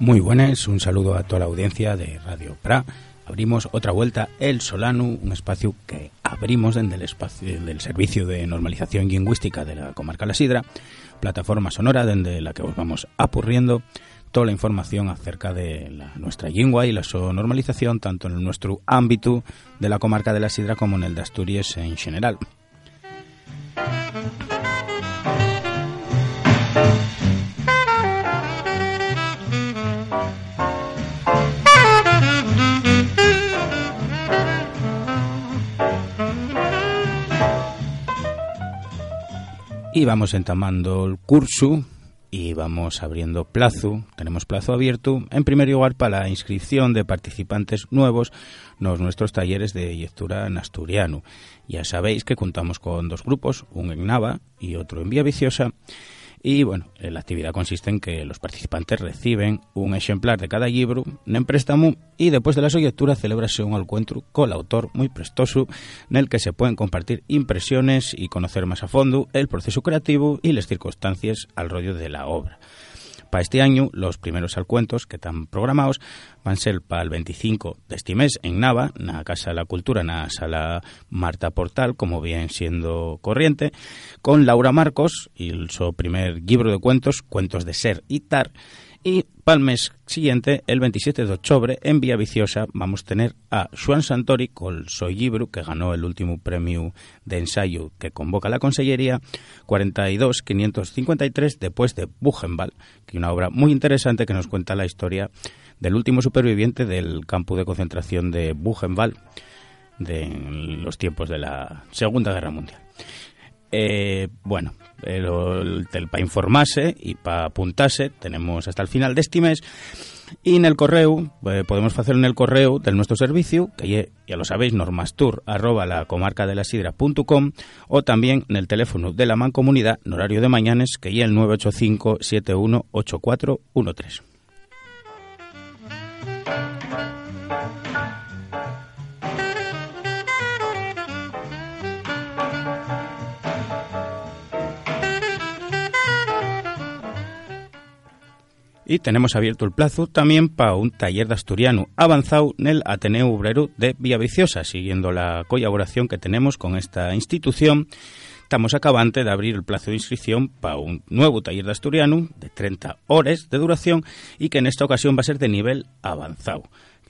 Muy buenas, un saludo a toda la audiencia de Radio Pra. Abrimos otra vuelta El Solano, un espacio que abrimos desde el, espacio, del Servicio de Normalización Lingüística de la Comarca La Sidra, plataforma sonora desde la que os vamos apurriendo toda la información acerca de nuestra lengua y la su normalización, tanto en nuestro ámbito de la comarca de la Sidra como en el de Asturias en general. Y vamos entamando el curso y vamos abriendo plazo, tenemos plazo abierto, en primer lugar para la inscripción de participantes nuevos en nuestros talleres de lectura en asturiano. Ya sabéis que contamos con dos grupos, un en Nava y otro en Vía Viciosa, Y bueno, eh, la actividad consiste en que los participantes reciben un ejemplar de cada libro en préstamo y después de la lectura celebrase un encuentro con el autor muy prestoso en el que se pueden compartir impresiones y conocer más a fondo el proceso creativo y las circunstancias al rollo de la obra. Para este año, los primeros alcuentos que están programados van a ser para el 25 de este mes en Nava, en la Casa de la Cultura, en la Sala Marta Portal, como bien siendo corriente, con Laura Marcos y su primer libro de cuentos, Cuentos de Ser y Tar, y para el mes siguiente, el 27 de octubre, en Vía Viciosa, vamos a tener a Juan Santori con Soy Libro, que ganó el último premio de ensayo que convoca la Consellería, 42-553, después de Buchenwald, que es una obra muy interesante que nos cuenta la historia del último superviviente del campo de concentración de Buchenwald de los tiempos de la Segunda Guerra Mundial. Eh, bueno, para informarse y para apuntarse tenemos hasta el final de este mes y en el correo, eh, podemos hacerlo en el correo de nuestro servicio, que ya, lo sabéis, normastur arroba la comarca de la o también en el teléfono de la mancomunidad horario de mañanes, que ya el 985 718413. Y tenemos abierto el plazo también para un taller de asturiano avanzado en el Ateneo Obrero de Villaviciosa, siguiendo la colaboración que tenemos con esta institución. Estamos acabando de abrir el plazo de inscripción para un nuevo taller de asturiano de 30 horas de duración y que en esta ocasión va a ser de nivel avanzado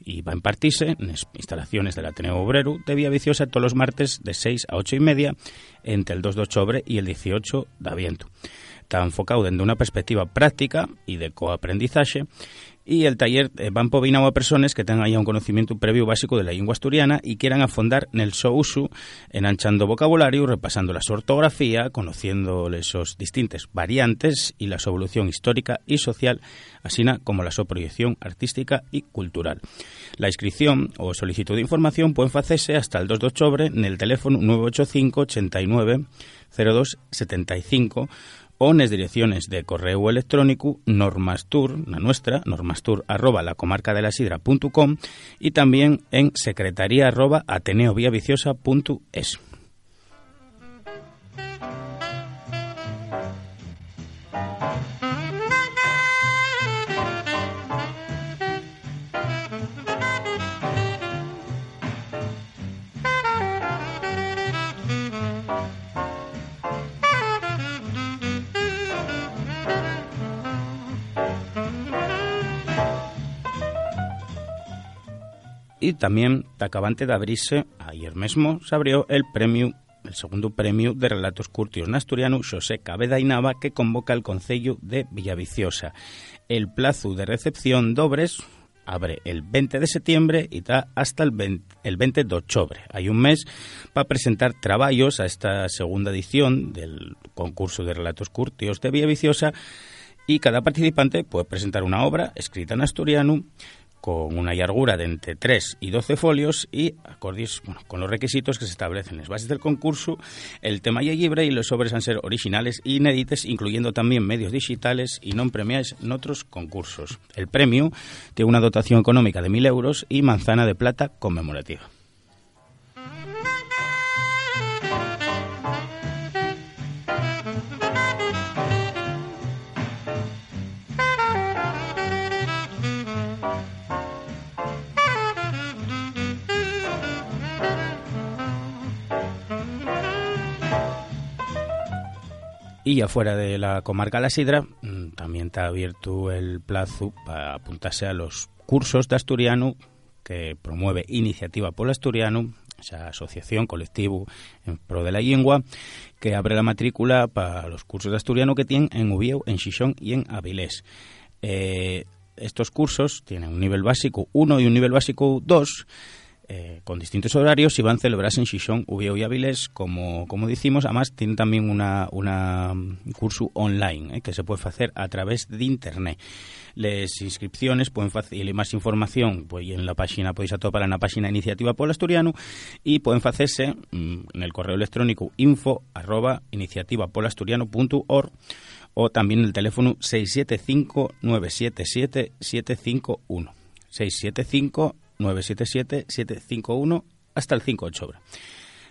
y va a impartirse en instalaciones del Ateneo Obrero de Villaviciosa todos los martes de 6 a 8 y media entre el 2 de octubre y el 18 de aviento está enfocado desde una perspectiva práctica y de coaprendizaje y el taller eh, va empobinado a personas que tengan ya un conocimiento previo básico de la lengua asturiana y quieran afondar en el so enanchando vocabulario, repasando la ortografía, conociendo esos distintas variantes y la evolución histórica y social, así como la su proyección artística y cultural. La inscripción o solicitud de información pueden hacerse hasta el 2 de octubre en el teléfono 985 89 02 75 o en direcciones de correo electrónico normastur, la nuestra, normastur arroba la comarca de la y también en secretaría arroba ateneoviaviciosa.es. y también acabante de abrirse, ayer mismo se abrió el premio el segundo premio de relatos curtios en asturiano José Cabeda y Nava que convoca el Concello de Villaviciosa. El plazo de recepción de obres abre el 20 de septiembre y está hasta el 20, el 20 de octubre. Hay un mes para presentar trabajos a esta segunda edición del concurso de relatos curtios de Villaviciosa y cada participante puede presentar una obra escrita en asturiano con una largura de entre 3 y 12 folios y acordis bueno, con los requisitos que se establecen en las bases del concurso, el tema ya libre y los sobres han ser originales e inéditos, incluyendo también medios digitales y no premiados en otros concursos. El premio tiene una dotación económica de 1.000 euros y manzana de plata conmemorativa. Y ya fuera de la comarca La Sidra, mm, también está abierto el plazo para apuntarse a los cursos de asturiano que promueve Iniciativa por Asturiano, esa asociación, colectivo en pro de la lengua, que abre la matrícula para los cursos de asturiano que tienen en Ubieu, en Xixón y en Avilés. Eh, estos cursos tienen un nivel básico 1 y un nivel básico 2 eh, con distintos horarios y van a celebrarse en Xixón, Ubieu y Avilés, como, como decimos. Además, tienen también una, un curso online eh, que se puede hacer a través de Internet. Las inscripciones pueden y más información pues en la página podéis atopar en la página Iniciativa Polo Asturiano y pueden hacerse mm, en el correo electrónico info arroba iniciativapolasturiano.org o también el teléfono 675 977 751 675 977-751 hasta el 5 de octubre.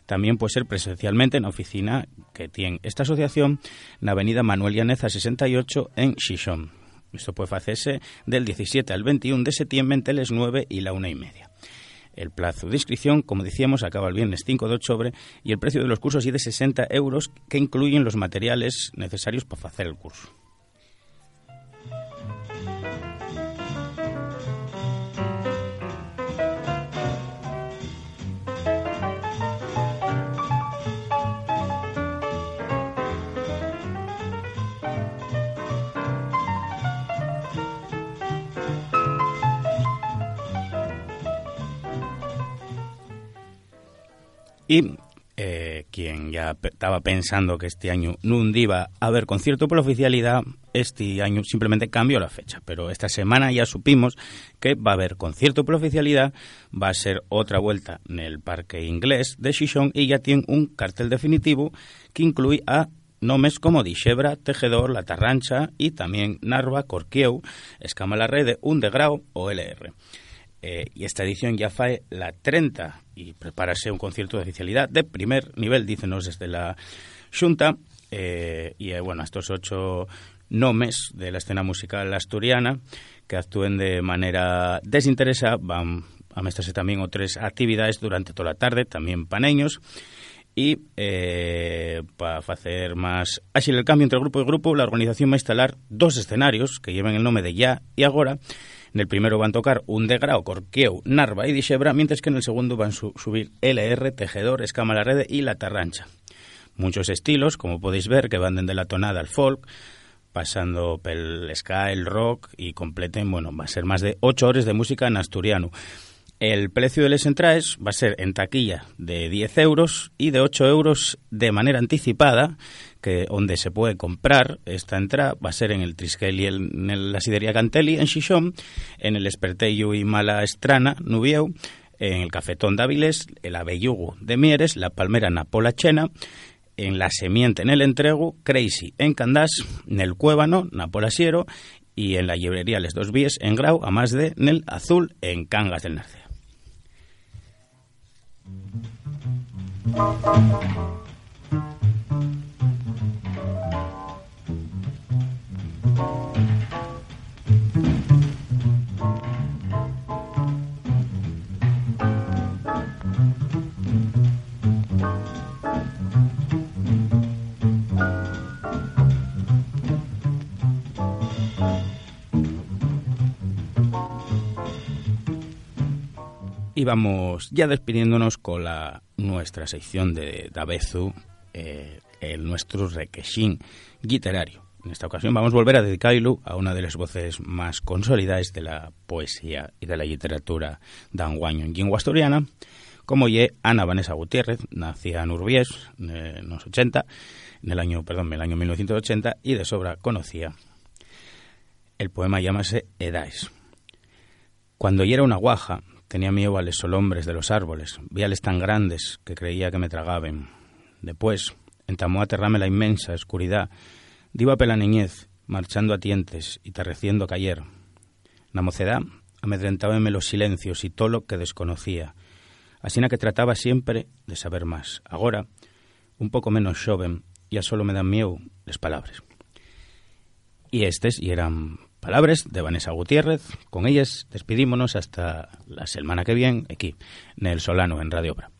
También puede ser presencialmente en la oficina que tiene esta asociación en la avenida Manuel Llaneza 68 en Xixón. Esto puede hacerse del 17 al 21 de septiembre entre las 9 y la 1 y media. El plazo de inscripción, como decíamos, acaba el viernes 5 de octubre y el precio de los cursos es de 60 euros que incluyen los materiales necesarios para hacer el curso. Y eh, quien ya estaba pensando que este año no iba a haber concierto por oficialidad, este año simplemente cambió la fecha. Pero esta semana ya supimos que va a haber concierto por oficialidad, va a ser otra vuelta en el Parque Inglés de Xixón y ya tiene un cartel definitivo que incluye a nombres como Dixebra, Tejedor, La Tarrancha y también Narva, Corquieu, Escama la Rede, Undegrao o LR. Eh, y esta edición ya fue la 30 y prepárase un concierto de oficialidad de primer nivel, dícenos desde la Junta. Eh, y eh, bueno, estos ocho nomes de la escena musical asturiana que actúen de manera desinteresada van a mestarse también otras actividades durante toda la tarde, también paneños. Y para hacer más ágil el cambio entre grupo y grupo, la organización va a instalar dos escenarios que lleven el nombre de Ya y Agora en el primero van a tocar un degrao, Corqueu, Narva y Dixebra, mientras que en el segundo van a subir LR, Tejedor, Escama la Rede y La Tarrancha. Muchos estilos, como podéis ver, que van desde la tonada al folk, pasando pel ska, el rock y completen, bueno, va a ser más de ocho horas de música en asturiano. El precio de les entraes va a ser en taquilla de 10 euros y de 8 euros de manera anticipada, que donde se puede comprar esta entrada va a ser en el Triskel y en la Sidería Cantelli, en Xixón, en el Espertello y Mala Estrana, Nubieu, en el Cafetón Dáviles, el Abellugo de Mieres, la Palmera Napola Chena, en La Semiente en el Entrego, Crazy en Candás, en el Cuébano, Napolasiero y en la librería Les Dos Víes en Grau, a más de en el Azul en Cangas del Narcea. Thank you. Y vamos ya despidiéndonos con la nuestra sección de Dabezu, eh, el nuestro requesín literario. En esta ocasión vamos a volver a dedicarlo a una de las voces más consolidadas de la poesía y de la literatura danguaño en lengua asturiana, como ye Ana Vanessa Gutiérrez, nacida en Urbiés en los 80, en el año, perdón, el año 1980, y de sobra conocía. El poema llámase Edades. Cuando yo era una guaja, Tenía miedo a los solombres de los árboles, viales tan grandes que creía que me tragaban. Después, entamó a aterrarme la inmensa oscuridad. Diva pela niñez, marchando a tientes y tarreciendo cayer. La mocedad amedrentábame los silencios y todo lo que desconocía. Así que trataba siempre de saber más. Ahora, un poco menos joven, ya solo me dan miedo las palabras. Y estes y eran palabras de Vanessa Gutiérrez. Con ellas despedímonos hasta la semana que viene aquí en Solano en Radio Obra.